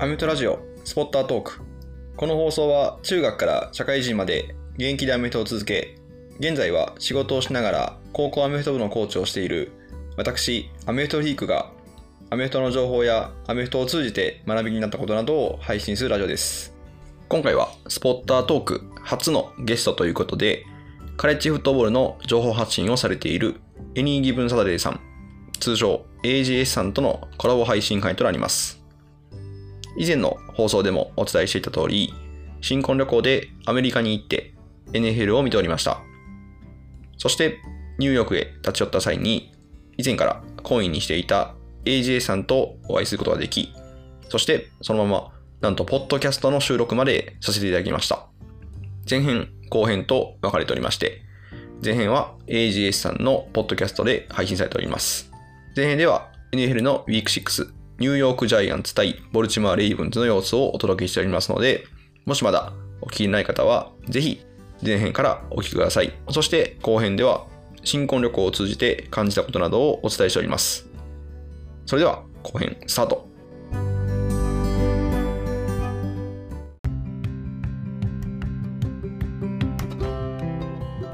アメフトラジオスポッタートーク。この放送は中学から社会人まで現役でアメフトを続け現在は仕事をしながら高校アメフト部のコーチをしている私アメフトリークがアメフトの情報やアメフトを通じて学びになったことなどを配信するラジオです。今回はスポッタートーク初のゲストということでカレッジフットボールの情報発信をされているエニーギブンサタデーさん通称 AGS さんとのコラボ配信会となります。以前の放送でもお伝えしていた通り、新婚旅行でアメリカに行って NFL を見ておりました。そしてニューヨークへ立ち寄った際に、以前から懇意にしていた AJ さんとお会いすることができ、そしてそのまま、なんとポッドキャストの収録までさせていただきました。前編、後編と分かれておりまして、前編は AGS さんのポッドキャストで配信されております。前編では NFL のウィーク6、ニューヨークジャイアンツ対ボルチモア・レイブンズの様子をお届けしておりますので、もしまだお聞きない方は、ぜひ前編からお聞きください。そして後編では、新婚旅行を通じて感じたことなどをお伝えしております。それでは後編スタート。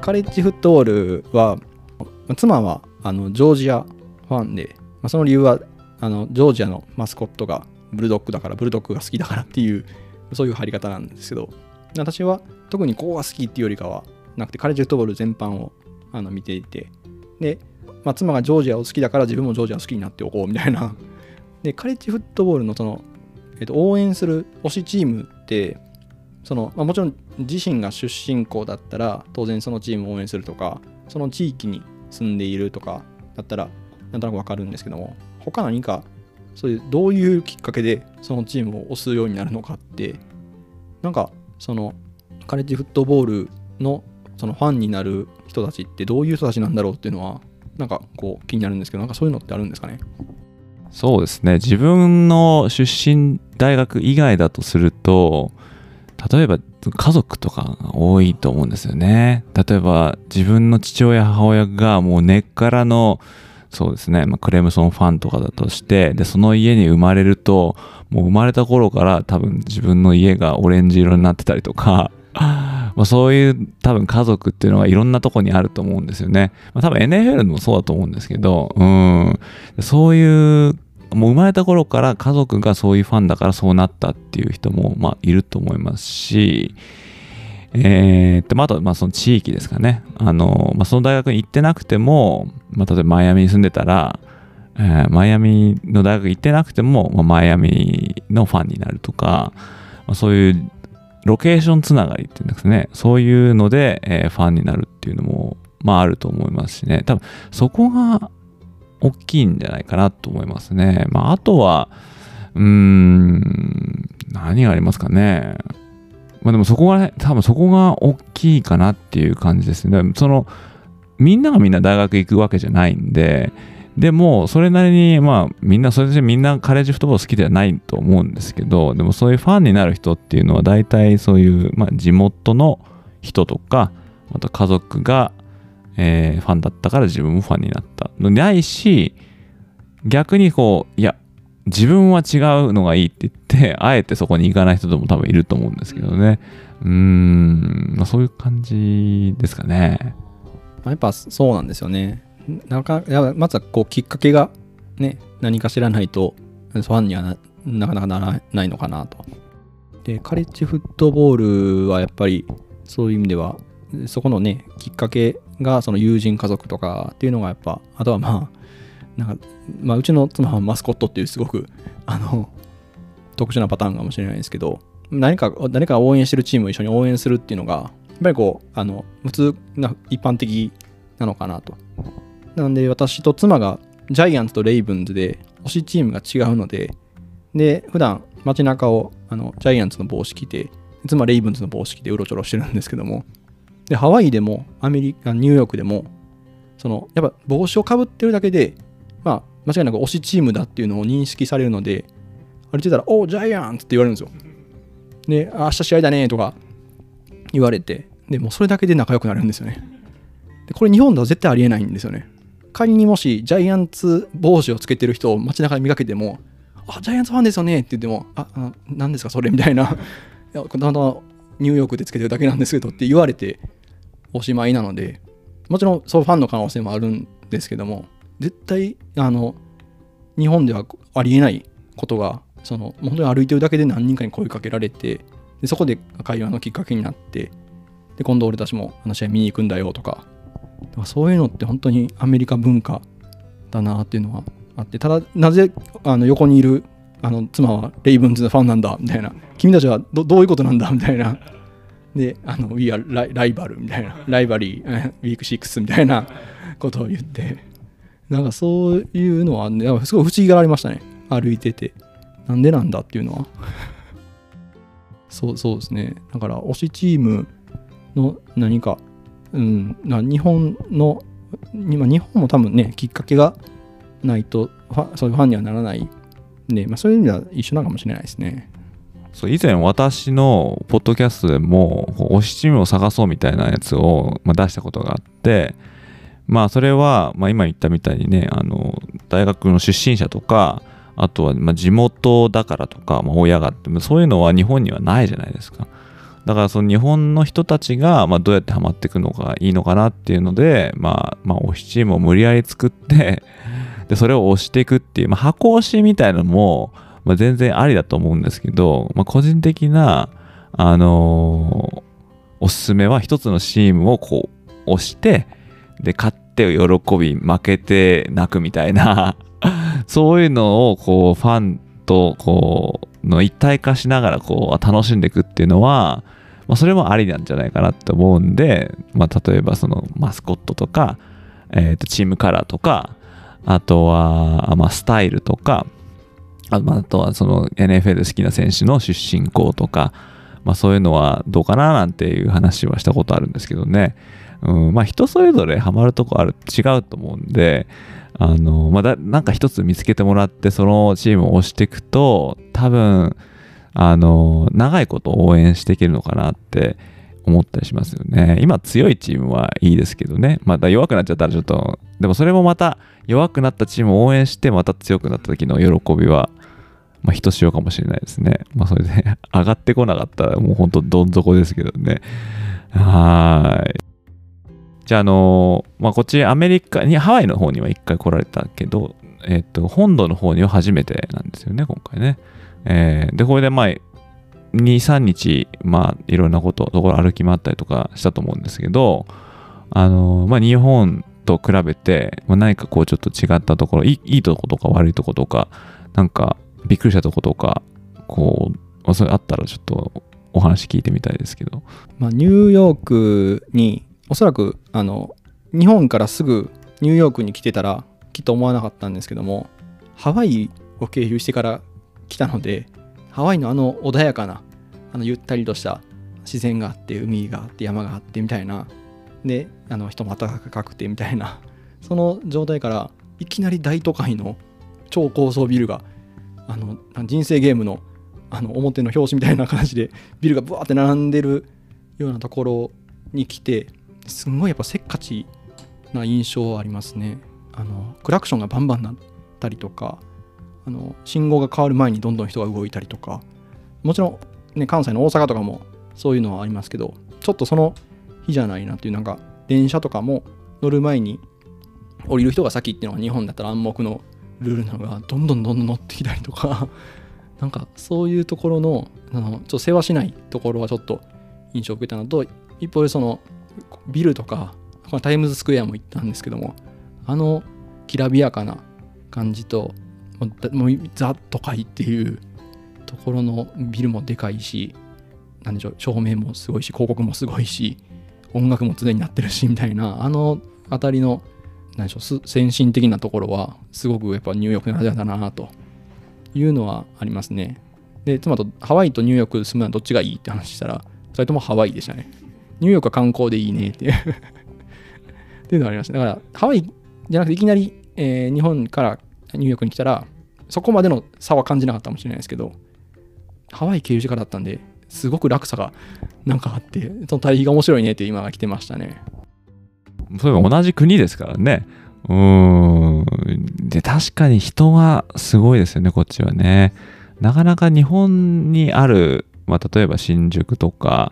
カレッジフットボールは、妻はあのジョージアファンで、まあ、その理由はあのジョージアのマスコットがブルドッグだから、ブルドッグが好きだからっていう、そういう入り方なんですけど、私は特にここが好きっていうよりかはなくて、カレッジフットボール全般をあの見ていて、で、まあ、妻がジョージアを好きだから自分もジョージアを好きになっておこうみたいな。で、カレッジフットボールのその、えっと、応援する推しチームって、そのまあ、もちろん自身が出身校だったら当然そのチームを応援するとかその地域に住んでいるとかだったらなんとなくわかるんですけども他何かそういうどういうきっかけでそのチームを推すようになるのかってなんかそのカレッジフットボールのそのファンになる人たちってどういう人たちなんだろうっていうのはなんかこう気になるんですけどなんかそういうのってあるんですかね？そうですね。自分の出身大学以外だとすると例えば家族とかが多いと思うんですよね。例えば自分の父親母親がもう根っからのそうですね、まあ、クレムソンファンとかだとしてでその家に生まれるともう生まれた頃から多分自分の家がオレンジ色になってたりとか まあそういう多分家族っていうのがいろんなとこにあると思うんですよね。まあ、多分 NFL もそうだと思うんですけど、うん、そういうもう生まれた頃から家族がそういうファンだからそうなったっていう人もまあいると思いますし、えー、とまあとまあその地域ですかね。あの、まあ、その大学に行ってなくても、まあ、例えばマイアミに住んでたら、えーマイアミの大学行ってなくても、まあ、マイアミのファンになるとか、まあ、そういうロケーションつながりっていうんですね。そういうので、えーファンになるっていうのも、まああると思いますしね。多分そこが大きいんじゃないかなと思いますね。まああとは、うーん、何がありますかね。まあでもそこがね、多分そこが大きいかなっていう感じですね。その、みんながみんな大学行くわけじゃないんで、でも、それなりに、まあ、みんな、それでみんなカレッジフットボール好きではないと思うんですけど、でもそういうファンになる人っていうのは、大体そういう、まあ、地元の人とか、あと家族が、えーファンだったから自分もファンになったのないし、逆にこう、いや、自分は違うのがいいって言って、あえてそこに行かない人とも多分いると思うんですけどね。うーん、まあ、そういう感じですかね。まあやっぱそうなんですよね。なかやまずはこうきっかけがね何か知らないとファンにはななかなかならないのかなと。でカレッジフットボールはやっぱりそういう意味ではそこのねきっかけがその友人家族とかっていうのがやっぱあとはまあなんか、まあ、うちの妻はマスコットっていうすごくあの特殊なパターンかもしれないですけど何か誰か応援してるチームを一緒に応援するっていうのがやっぱりこうあの普通な一般的なのかなと。なので私と妻がジャイアンツとレイブンズで推しチームが違うのでで普段街中をあのジャイアンツの帽子着て妻レイブンズの帽子着てうろちょろしてるんですけどもでハワイでもアメリカニューヨークでもそのやっぱ帽子をかぶってるだけでまあ間違いなく推しチームだっていうのを認識されるので歩いてたら「おおジャイアンツ!」って言われるんですよ。で「明日試合だね」とか言われてでもそれだけで仲良くなるんですよね。でこれ日本では絶対ありえないんですよね。仮にもしジャイアンツ帽子をつけてる人を街中で見かけてもあジャイアンツファンですよねって言ってもああ何ですかそれ？みたいな。いやたまたまニューヨークでつけてるだけなんですけどって言われておしまいなのでもちろんそうファンの可能性もあるんですけども絶対あの日本ではありえないことがその本当に歩いてるだけで何人かに声かけられてでそこで会話のきっかけになってで今度俺たちもあの試合見に行くんだよとかそういうのって本当にアメリカ文化だなっていうのはあってただなぜあの横にいるあの妻はレイブンズのファンなんだみたいな君たちはどどういうことなんだみたいなであの We are ライライバルみたいなライバリーウィーク6みたいなことを言ってなんかそういうのは、ね、すごい不思議がありましたね。歩いてて。なんでなんだっていうのは。そうそうですね。だから推しチームの何かうん日本の今日本も多分ねきっかけがないとファそういうファンにはならないんで、まあ、そういう意味では一緒なのかもしれないですね。そう以前私のポッドキャストでも推しチームを探そうみたいなやつを、ま、出したことがあってまあそれは、まあ、今言ったみたいにねあの大学の出身者とかあとはま地元だからとか、まあ、親がってそういうのは日本にはないじゃないですか。だからその日本の人たちがまどうやってハマっていくのがいいのかなっていうのでまあまあ推しチームを無理やり作ってでそれを押していくっていう、まあ、箱押しみたいなのも、まあ、全然ありだと思うんですけど、まあ、個人的なあのー、おすすめは一つのチームをこう押してで勝って喜び負けて泣くみたいな。そういうのをこうファンとこうの一体化しながらこう楽しんでいくっていうのは、まあ、それもありなんじゃないかなって思うんで、まあ、例えばそのマスコットとか、えー、とチームカラーとかあとは、まあ、スタイルとかあとはその NFL 好きな選手の出身校とか、まあ、そういうのはどうかななんていう話はしたことあるんですけどね、うん、まあ人それぞれハマるとこある違うと思うんであの、ま、だなんか一つ見つけてもらってそのチームを押していくと多分あの長いこと応援していけるのかなって思ったりしますよね。今強いチームはいいですけどね。また弱くなっちゃったらちょっと、でもそれもまた弱くなったチームを応援してまた強くなった時の喜びは、まあ、ひとしおかもしれないですね。まあそれで 上がってこなかったらもうほんとどん底ですけどね。はい。じゃあ、あのまあ、こっちアメリカに、ハワイの方には一回来られたけど、えっ、と、本土の方には初めてなんですよね、今回ね。えー、で、これでまあ、2、3日、まあ、いろんなこと、ところ歩き回ったりとかしたと思うんですけど、あのまあ、日本と比べて、まあ、何かこうちょっと違ったところいい、いとことか悪いとことか、なんかびっくりしたとことか、こう、まあ、それあったらちょっとお話聞いてみたいですけど。まあ、ニューヨークにおそらくあの日本からすぐニューヨークに来てたらきっと思わなかったんですけどもハワイを経由してから来たのでハワイのあの穏やかなあのゆったりとした自然があって海があって山があってみたいなであの人も暖かくてみたいなその状態からいきなり大都会の超高層ビルがあの人生ゲームのあの表の表紙みたいな感じでビルがブワーって並んでるようなところに来てすんごいやっぱせっかちな印象ありますね。あのクラクションがバンバンなったりとかあの信号が変わる前にどんどん人が動いたりとか。もちろん、ね、関西の大阪とかもそういうのはありますけどちょっとその日じゃないなっていうなんか電車とかも乗る前に降りる人が先っていうのが日本だったら暗黙のルールなのがどんどんどんどん乗ってきたりとか。なんかそういうところのあのちょっと世話しないところはちょっと印象を受けたのと一方でそのビルとかタイムズスクエアも行ったんですけどもあのきらびやかな感じともうザ都会っていうところのビルもでかいし何でしょう照明もすごいし広告もすごいし音楽も常になってるしみたいなあの辺りの何でしょう先進的なところはすごくやっぱニューヨークならではだなというのはありますね。で妻とハワイとニューヨーク住むのはどっちがいいって話したらそれともハワイでしたね。ニューヨークは観光でいいねっていう っていうのがありました。だから、ハワイじゃなくていきなり、えー、日本からニューヨークに来たら、そこまでの差は感じなかったかもしれないですけど、ハワイ経由してからだったんで、すごく落差がなんかあって、その対比が面白いねって今が来てましたね。それは同じ国ですからね。うん。で、確かに人はすごいですよね、こっちはね。なかなか日本にある、まあ、例えば新宿とか、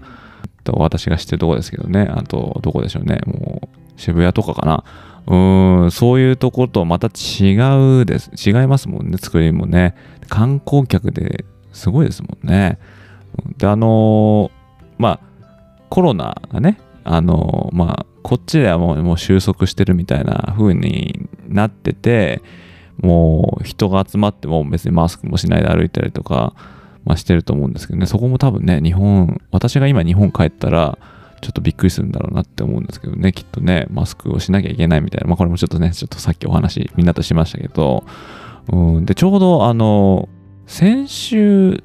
と私が知ってるとこですけどね、あと、どこでしょうね、もう渋谷とかかな。うーん、そういうところとまた違うです。違いますもんね、作りもね。観光客ですごいですもんね。で、あのまあ、コロナがね、あのまあ、こっちではもうもう収束してるみたいな風になってて、もう人が集まっても別にマスクもしないで歩いたりとか、まあ、してると思うんですけどね、そこも多分ね、日本、私が今日本帰ったら、ちょっとびっくりするんだろうなって思うんですけどね、きっとね、マスクをしなきゃいけないみたいな、まあこれもちょっとね、ちょっとさっきお話みんなとしましたけど、うん、で、ちょうどあの、先週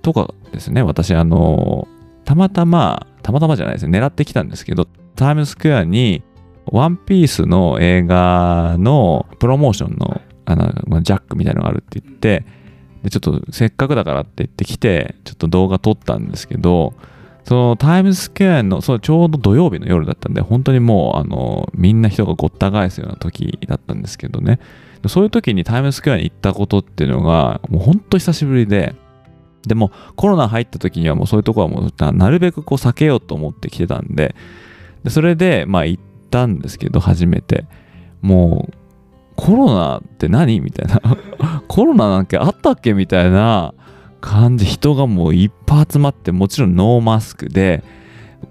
とかですね、私あの、たまたま、たまたまじゃないですね、狙ってきたんですけど、タイムスクエアに、ワンピースの映画のプロモーションのあの、ジャックみたいなのがあるって言って、で、ちょっとせっかくだからって言ってきて、ちょっと動画撮ったんですけど、そのタイムスクエアの、そうちょうど土曜日の夜だったんで、本当にもう、あの、みんな人がごった返すような時だったんですけどね。そういう時にタイムスクエアに行ったことっていうのが、もう本当久しぶりで、でもコロナ入った時にはもうそういうとこはもうなるべくこう避けようと思って来てたんで、でそれでまあ行ったんですけど、初めて。もうコロナって何？みたいな コロナなんかあったっけみたいな感じ。人がもういっぱい集まってもちろんノーマスクで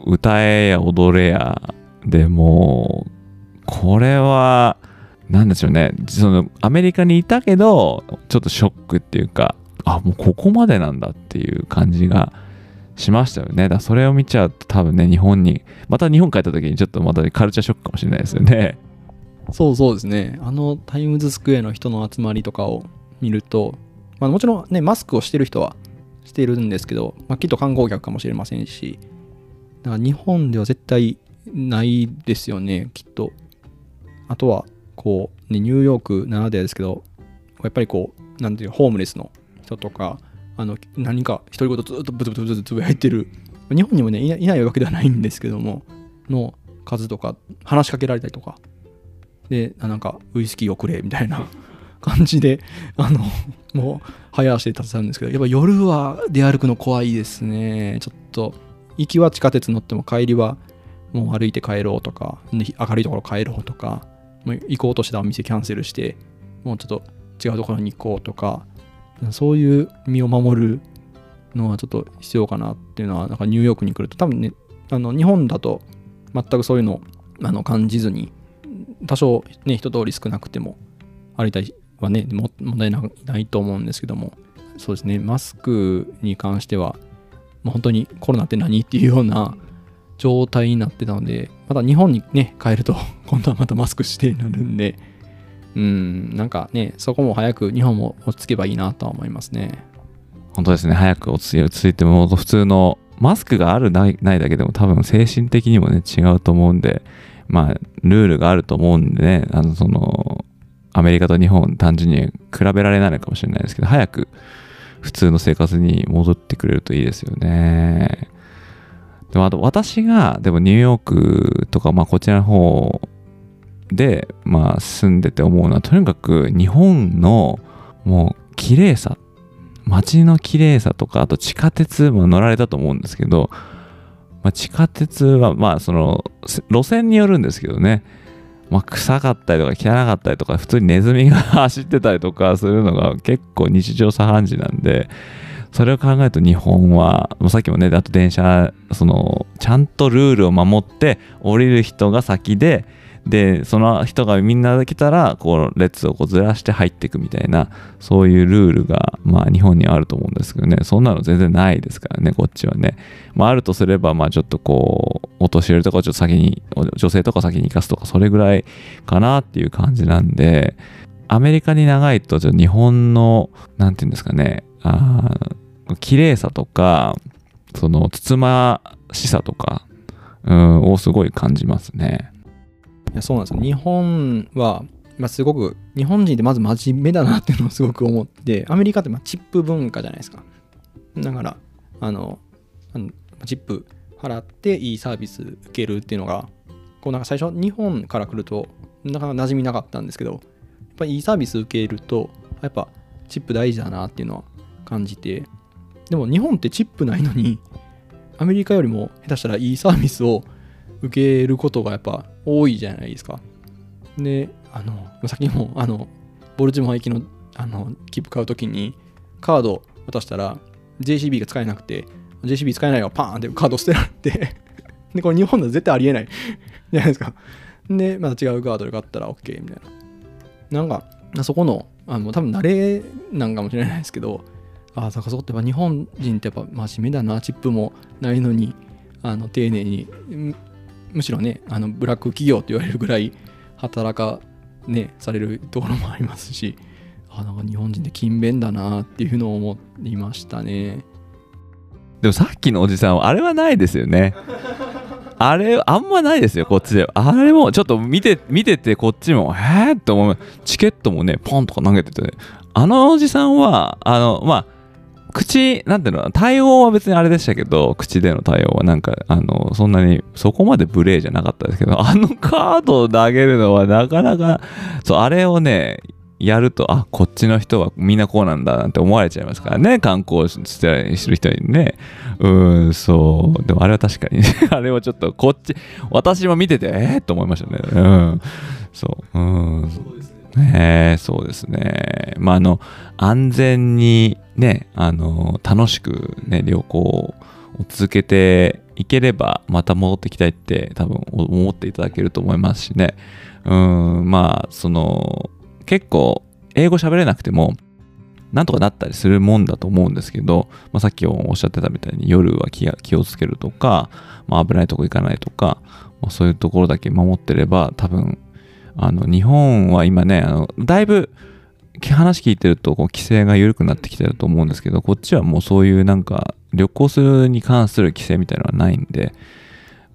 歌えや踊れやでもうこれは何でしょうね。そのアメリカにいたけどちょっとショックっていうかあもうここまでなんだっていう感じがしましたよね。だそれを見ちゃうと多分ね日本にまた日本帰った時にちょっとまたカルチャーショックかもしれないですよね。そうそうですね。あのタイムズスクエアの人の集まりとかを見ると、まあ、もちろんね、マスクをしてる人はしているんですけど、まあ、きっと観光客かもしれませんし、だから日本では絶対ないですよね、きっと。あとは、こう、ね、ニューヨークならではですけど、やっぱりこう、なんていうホームレスの人とか、あの何か独り言ずっとブツブツブツつぶやいてる、日本にもねいないわけではないんですけども、の数とか、話しかけられたりとか、でなんかウイスキーをくれみたいな感じであのもう早足で立てたんですけどやっぱ夜は出歩くの怖いですね。ちょっと行きは地下鉄乗っても帰りはもう歩いて帰ろうとか明るいところ帰ろうとかもう行こうとしたお店キャンセルしてもうちょっと違うところに行こうとかそういう身を守るのはちょっと必要かなっていうのはなんかニューヨークに来ると多分ねあの日本だと全くそういうのあの感じずに多少ね、人通り少なくても歩いたりはね、問題ないと思うんですけども、そうですね、マスクに関しては、まあ、本当にコロナって何っていうような状態になってたので、また日本にね、帰ると、今度はまたマスクしてなるんで、うん、なんかね、そこも早く日本も落ち着けばいいなとは思いますね。本当ですね、早く落ち着いても、普通のマスクがあるないないだけでも多分精神的にもね、違うと思うんで、まあ、ルールがあると思うんでね、あの、その、アメリカと日本単純に比べられないのかもしれないですけど、早く普通の生活に戻ってくれるといいですよね。でもあと私が、でもニューヨークとか、まあこちらの方で、まあ住んでて思うのは、とにかく日本のもう綺麗さ、街の綺麗さとか、あと地下鉄も乗られたと思うんですけど、まあ、地下鉄は、まあ、その、路線によるんですけどね、まあ、臭かったりとか汚かったりとか、普通にネズミが走ってたりとかするのが結構日常茶飯事なんで、それを考えると日本は、さっきもね、あと電車、その、ちゃんとルールを守って降りる人が先で、でその人がみんな来たらこう列をこうずらして入っていくみたいなそういうルールがまあ日本にはあると思うんですけどねそんなの全然ないですからねこっちはね、まあ、あるとすればまあちょっとこうお年寄りとかちょっと先に女性とか先に行かすとかそれぐらいかなっていう感じなんでアメリカに長いと日本のなんていうんですかねあ綺麗さとかそのつつましさとか、うん、をすごい感じますね。いやそうなんですよ。日本は、まあ、すごく日本人ってまず真面目だなっていうのをすごく思ってアメリカってまチップ文化じゃないですか。だからあのあのチップ払っていいサービス受けるっていうのがこうなんか最初日本から来るとなかなか馴染みなかったんですけどやっぱいいサービス受けるとやっぱチップ大事だなっていうのは感じてでも日本ってチップないのにアメリカよりも下手したらいいサービスを受けることがやっぱ多いじゃないですか。であのさっきも あのボルチモア行きのあの切符買うときにカード渡したら JCB が使えなくて JCB 使えないよパーンってカード捨てられて でこれ日本だと絶対ありえない。じゃないですか。でまた違うカードで買ったら OK みたいな。なんかそこのあの多分慣れなんかもしれないですけどああそこってやっぱ日本人ってやっぱ真面目だな。チップもないのにあの丁寧にむしろねあのブラック企業って言われるぐらい働かねされるところもありますしあなんか日本人って勤勉だなっていうのを思いましたね。でもさっきのおじさんはあれはないですよね。あれあんまないですよこっちであれもちょっと見て見ててこっちもえって思う。チケットもねポンとか投げててあのおじさんはあのまあ口なんていうの対応は別にあれでしたけど口での対応はなんかあのそんなにそこまで無礼じゃなかったですけど あのカードを投げるのはなかなかそうあれをねやるとあこっちの人はみんなこうなんだなんて思われちゃいますからね観光してる人にね。うんそう。でもあれは確かに、ね、あれはちょっとこっち私も見ててえー、と思いましたね。うん。そう。うん。ね。そうですね。まああの安全にねあの楽しくね旅行を続けていければまた戻ってきたいって多分思っていただけると思いますしね。うんまあその結構英語喋れなくてもなんとかなったりするもんだと思うんですけど、まあ、さっきおっしゃってたみたいに夜は気気をつけるとか、まあ、危ないとこ行かないとか、まあ、そういうところだけ守ってれば多分あの日本は今ねあのだいぶ話聞いてるとこう規制が緩くなってきてると思うんですけどこっちはもうそういうなんか旅行するに関する規制みたいなのはないんで、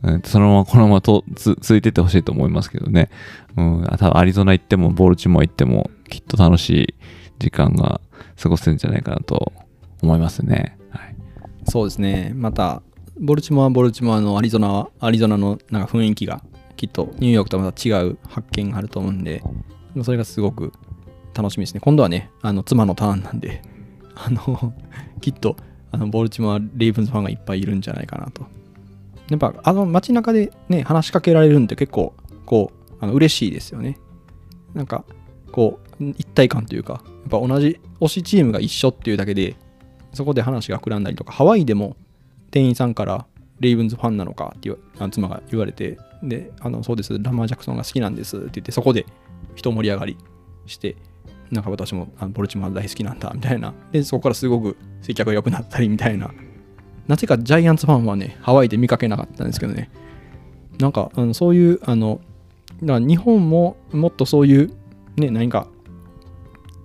うん、そのままこのままと続いてってほしいと思いますけどね、うん、多分アリゾナ行ってもボルチモア行ってもきっと楽しい時間が過ごせるんじゃないかなと思いますね。はい、そうですね。またボルチモアボルチモアのアリゾナアリゾナのなんか雰囲気がきっとニューヨークとまた違う発見があると思うんでそれがすごく楽しみですね。今度はねあの妻のターンなんで あのきっとあのボルチモアレイブンズファンがいっぱいいるんじゃないかなと。やっぱあの街中でね話しかけられるんって結構こうあの嬉しいですよね。なんかこう一体感というかやっぱ同じ推しチームが一緒っていうだけでそこで話が膨らんだりとかハワイでも店員さんからレイブンズファンなのかっていう妻が言われてであのそうです。ラマー・ジャクソンが好きなんですって言ってそこで人盛り上がりしてなんか私もあのボルチモア大好きなんだみたいな。でそこからすごく接客が良くなったりみたいな。なぜかジャイアンツファンはねハワイで見かけなかったんですけどね。なんかあのそういうあのだから日本ももっとそういうね何か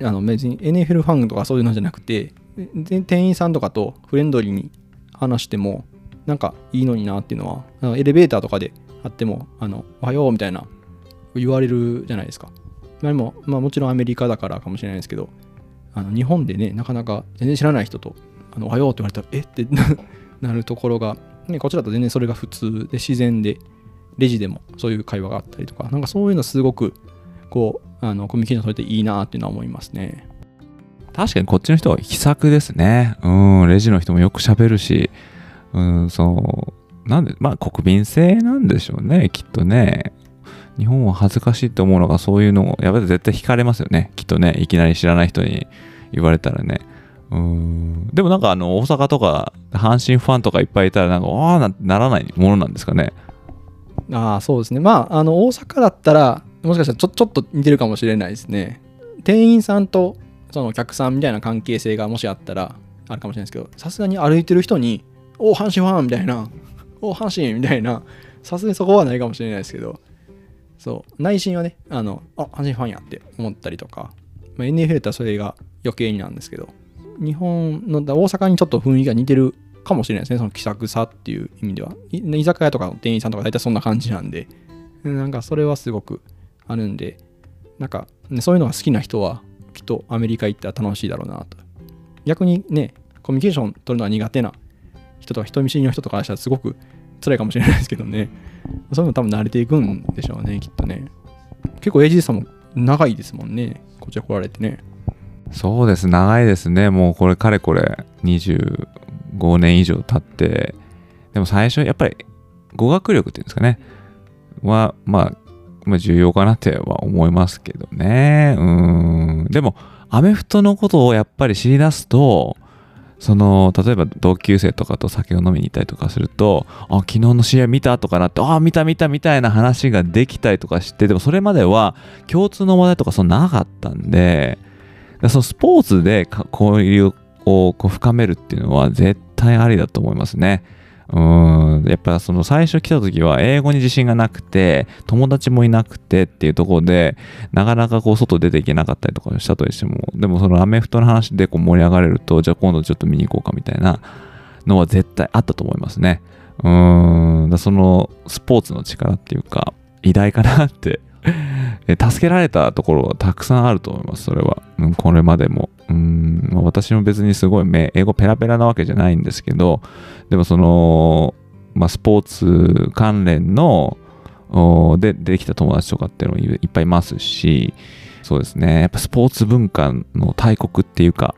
あの別に NFL ファンとかそういうのじゃなくてで店員さんとかとフレンドリーに話してもなんかいいのになっていうのはエレベーターとかであってもあのおはようみたいな言われるじゃないですか。まあ、でも、まあ、もちろんアメリカだからかもしれないですけどあの日本でねなかなか全然知らない人とあのおはようって言われたらえ？って なるところが、ね、こっちだと全然それが普通で自然でレジでもそういう会話があったりとかなんかそういうのすごくこうあのコミュニケーション取れていいなっていうのは思いますね。確かにこっちの人は気さくですね。うん、レジの人もよく喋るし、うん、そう、なんで、まあ国民性なんでしょうね、きっとね。日本は恥ずかしいって思うのがそういうのを、やっぱり絶対惹かれますよね。きっとね、いきなり知らない人に言われたらね。うん、でもなんかあの、大阪とか、阪神ファンとかいっぱいいたら、なんか、ああなならないものなんですかね。ああ、そうですね。まあ、あの、大阪だったら、もしかしたらちょちょっと似てるかもしれないですね。店員さんとそのお客さんみたいな関係性がもしあったらあるかもしれないですけど、さすがに歩いてる人に、お阪神ファンみたいな、お阪神みたいな、さすがにそこはないかもしれないですけど、そう、内心はね、あの、あ、阪神ファンやって思ったりとか、まあ、NFL だったらそれが余計になんですけど、日本の、大阪にちょっと雰囲気が似てるかもしれないですね、その気さくさっていう意味では。居酒屋とかの店員さんとか大体そんな感じなんで、なんかそれはすごくあるんで、なんか、ね、そういうのが好きな人は、きっとアメリカ行ったら楽しいだろうなと。逆にね、コミュニケーション取るのが苦手な人とか人見知りの人とかしたらすごく辛いかもしれないですけどね。そういうの多分慣れていくんでしょうね、きっとね。結構 AG さんも長いですもんねこちら来られてね。そうです長いですね。もうこれかれこれ25年以上経ってでも最初やっぱり語学力っていうんですかね。はまあまあ重要かなっては思いますけどね。うん。でもアメフトのことをやっぱり知り出すとその例えば同級生とかと酒を飲みに行ったりとかするとあ昨日の試合見たとかなってあ見た見たみたいな話ができたりとかしてでもそれまでは共通の話題とかそんななかったんでそのスポーツで交流をこう深めるっていうのは絶対ありだと思いますね。うん。やっぱその最初来た時は英語に自信がなくて友達もいなくてっていうところでなかなかこう外出ていけなかったりとかしたとしてもでもそのアメフトの話でこう盛り上がれるとじゃあ今度ちょっと見に行こうかみたいなのは絶対あったと思いますね。うん。だそのスポーツの力っていうか偉大かなって 助けられたところはたくさんあると思います、それは。うん、これまでも。うん、私も別にすごい英語ペラペラなわけじゃないんですけど、でもその、まあ、スポーツ関連のでできた友達とかっていうのもいっぱいいますし、そうですね、やっぱスポーツ文化の大国っていうか、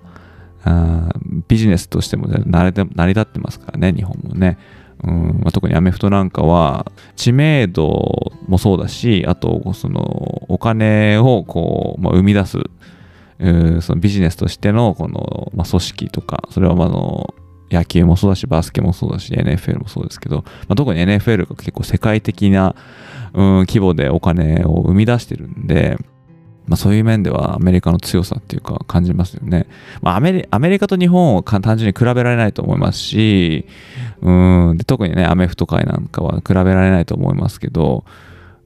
あビジネスとしても成り立ってますからね、日本もね。うんまあ、特にアメフトなんかは知名度もそうだしあとそのお金をこう、まあ、生み出すそのビジネスとしてのこの、まあ、組織とかそれはまあの野球もそうだしバスケもそうだし NFL もそうですけど、まあ、特に NFL が結構世界的な、うん、規模でお金を生み出してるんでまあ、そういう面ではアメリカの強さっていうか感じますよね。まあ、アメリアメリカと日本を単純に比べられないと思いますし、うんで特にね、アメフト界なんかは比べられないと思いますけど、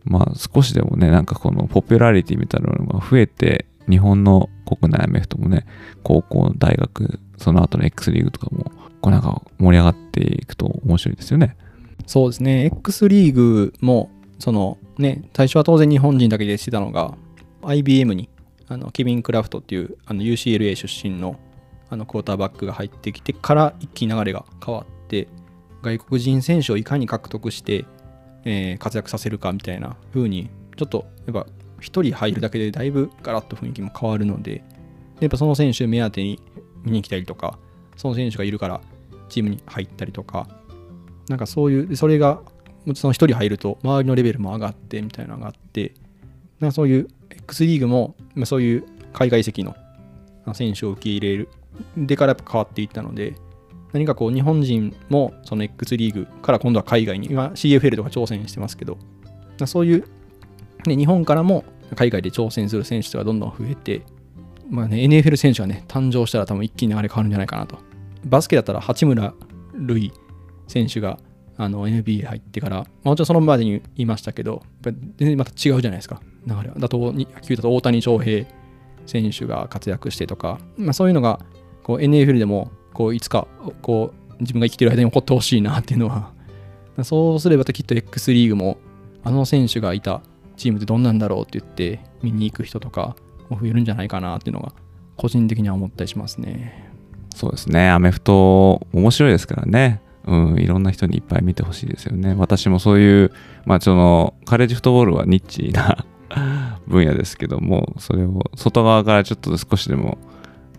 まあ、少しでもね、なんかこのポピュラリティみたいなのが増えて、日本の国内アメフトもね、高校、大学、その後の X リーグとかも、こうなんか盛り上がっていくと面白いですよね。そうですね、X リーグも、そのね、最初は当然日本人だけでしてたのが、IBM にあのケビン・クラフトっていうあの UCLA 出身のあのクォーターバックが入ってきてから一気に流れが変わって外国人選手をいかに獲得して、えー、活躍させるかみたいな風にちょっとやっぱ1人入るだけでだいぶガラッと雰囲気も変わるのでやっぱその選手目当てに見に来たりとかその選手がいるからチームに入ったりとかなんかそういうそれがその1人入ると周りのレベルも上がってみたいなのがあってなんかそういう X リーグも、まあ、そういう海外籍の選手を受け入れるでから変わっていったので、何かこう日本人もその X リーグから今度は海外に、今 CFL とか挑戦してますけど、そういう、ね、日本からも海外で挑戦する選手がどんどん増えて、まあね、NFL 選手がね、誕生したら多分一気に流れ変わるんじゃないかなと。バスケだったら八村塁選手があの NBA 入ってから、まあ、もちろんそのまでに言いましたけど、全然また違うじゃないですか。流れ。だと、野球だと大谷翔平選手が活躍してとか、まあ、そういうのがこう NFL でもこういつかこう自分が生きてる間に起こってほしいなっていうのは、そうすればきっと X リーグもあの選手がいたチームってどんなんだろうって言って見に行く人とかも増えるんじゃないかなっていうのが個人的には思ったりしますね。そうですね。アメフト面白いですからね。うん、いろんな人にいっぱい見てほしいですよね。私もそういう、まあ、その、カレッジフットボールはニッチな分野ですけども、それを外側からちょっと少しでも、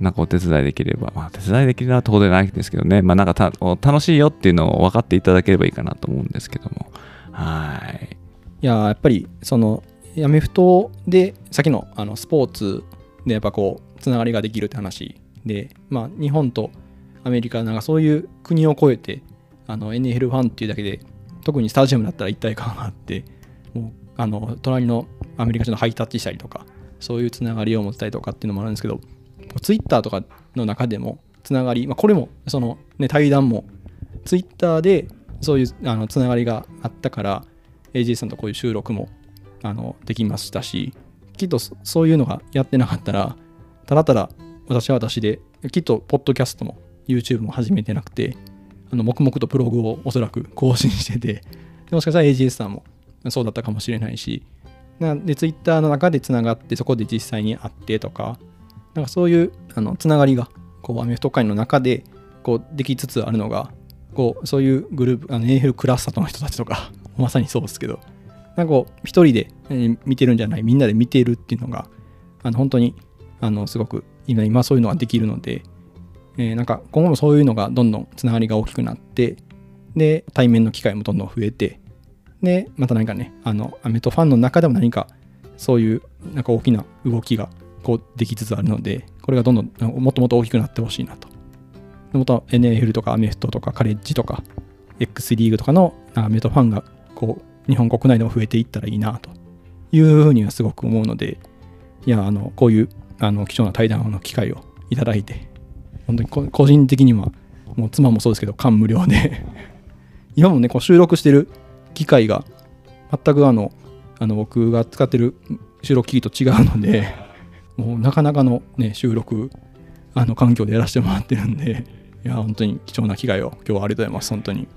なんかお手伝いできれば、まあ、手伝いできるなってこでないんですけどね、まあ、なんか楽しいよっていうのを分かっていただければいいかなと思うんですけども。はい。いや、やっぱり、その、アメフトで、さっきのあのスポーツで、やっぱこう、つながりができるって話で、まあ、日本とアメリカ、なんかそういう国を越えて、あの NFL ファンっていうだけで特にスタジアムだったら一体感があってもうあの隣のアメリカ人のハイタッチしたりとかそういうつながりを持ちたりとかっていうのもあるんですけどツイッターとかの中でもつながり、まあ、これもその、ね、対談もツイッターでそういうあのつながりがあったから AJ さんとこういう収録もあのできましたしきっとそういうのがやってなかったらただただ私は私できっとポッドキャストも YouTube も始めてなくてあの黙々とブログをおそらく更新してて、もしかしたら AGS さんもそうだったかもしれないし、なで Twitter の中でつながってそこで実際に会ってとか、なんかそういうあのつながりがこうアメフト界の中でこうできつつあるのが、こうそういうグループ、あの NFL クラスターとの人たちとか、まさにそうですけど、なんかこう、一人で見てるんじゃない、みんなで見てるっていうのが、あの本当に、あの、すごく、今、今そういうのができるので、えーなんか今後もそういうのがどんどんつながりが大きくなって、で、対面の機会もどんどん増えて、で、また何かね、あの、アメトファンの中でも何か、そういう、なんか大きな動きが、こう、できつつあるので、これがどんどん、もっともっと大きくなってほしいなと。もっと NFL とかアメフトとかカレッジとか、X リーグとかのアメトファンが、こう、日本国内でも増えていったらいいなというふうにはすごく思うので、いや、あの、こういう、あの、貴重な対談の機会をいただいて、本当に個人的には、もう妻もそうですけど、感無量で、今もね、こう収録してる機械が、全くあの、あの僕が使ってる収録機器と違うので、もうなかなかのね、収録、あの、環境でやらせてもらってるんで、いや、本当に貴重な機会を今日はありがとうございます、本当に。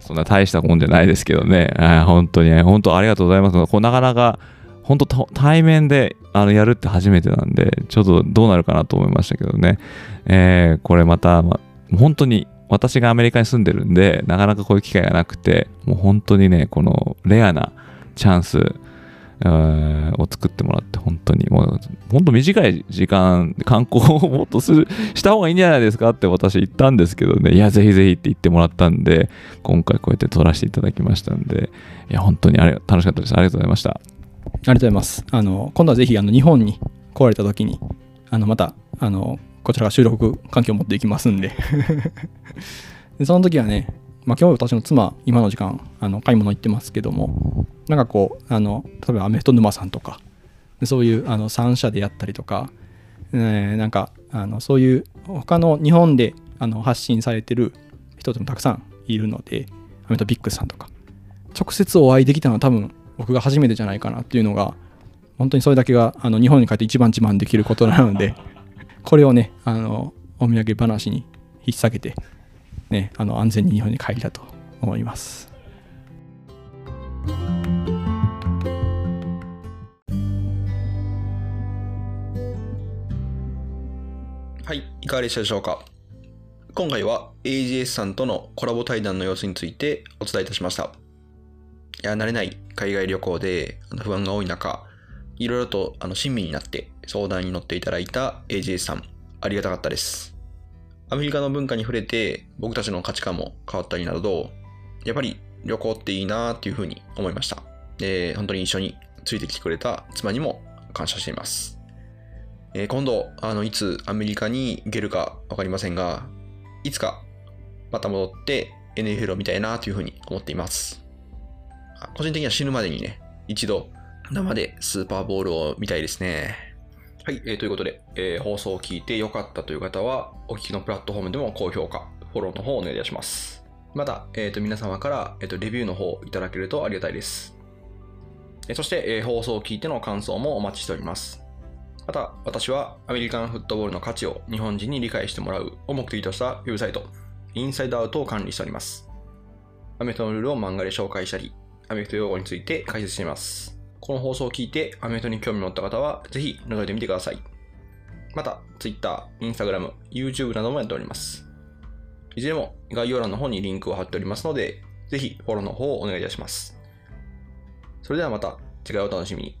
そんな大したもんじゃないですけどね、本当にね、本当ありがとうございます。こうなかなか、本当た対面であのやるって初めてなんで、ちょっとどうなるかなと思いましたけどね、えーこれまた、ま、本当に私がアメリカに住んでるんで、なかなかこういう機会がなくて、もう本当にね、このレアなチャンス、を作ってもらって、本当に、もう、本当短い時間、観光をもっとする、した方がいいんじゃないですかって私言ったんですけどね、いや、ぜひぜひって言ってもらったんで、今回こうやって撮らせていただきましたんで、いや、本当にあれ楽しかったです。ありがとうございました。ありがとうございます。あの、今度はぜひ、あの、日本に来られた時に、あの、また、あの、こちらが収録環境を持っていきますんで。でその時はね、まあ、今日私の妻、今の時間、あの、買い物行ってますけども、なんかこう、あの、例えばアメフト沼さんとか、でそういう、あの、三社でやったりとか、えーなんか、あの、そういう、他の日本で、あの、発信されてる人でもたくさんいるので、アメフトビッグさんとか、直接お会いできたのは多分僕が初めてじゃないかなっていうのが本当にそれだけがあの日本に帰って一番自慢できることなのでこれをねあのお土産話に引っ提げて、ね、あの安全に日本に帰りたと思いますはい、いかがでしたでしょうか？今回は AGS さんとのコラボ対談の様子についてお伝えいたしました。いや、慣れない海外旅行であの不安が多い中、いろいろとあの親身になって相談に乗っていただいた AGS さん、ありがたかったです。アメリカの文化に触れて僕たちの価値観も変わったりなど、やっぱり旅行っていいなっていうふうに思いました。で、本当に一緒についてきてくれた妻にも感謝しています。えー今度、あの、いつアメリカに行けるかわかりませんが、いつかまた戻って NFL を見たいなというふうに思っています。個人的には死ぬまでにね、一度生でスーパーボールを見たいですね。はい、えーということで、えー放送を聞いて良かったという方は、お聞きのプラットフォームでも高評価、フォローの方をお願いいたします。また、えーと皆様から、えーとレビューの方をいただけるとありがたいです。えーそして、えー放送を聞いての感想もお待ちしております。また、私はアメリカンフットボールの価値を日本人に理解してもらうを目的としたウェブサイト、インサイドアウトを管理しております。アメフトのルールを漫画で紹介したり、アメフト用語について解説しています。この放送を聞いてアメフトに興味を持った方は、ぜひ覗いてみてください。また、Twitter、Instagram、YouTube などもやっております。いずれも概要欄の方にリンクを貼っておりますので、ぜひフォローの方をお願いいたします。それではまた次回お楽しみに。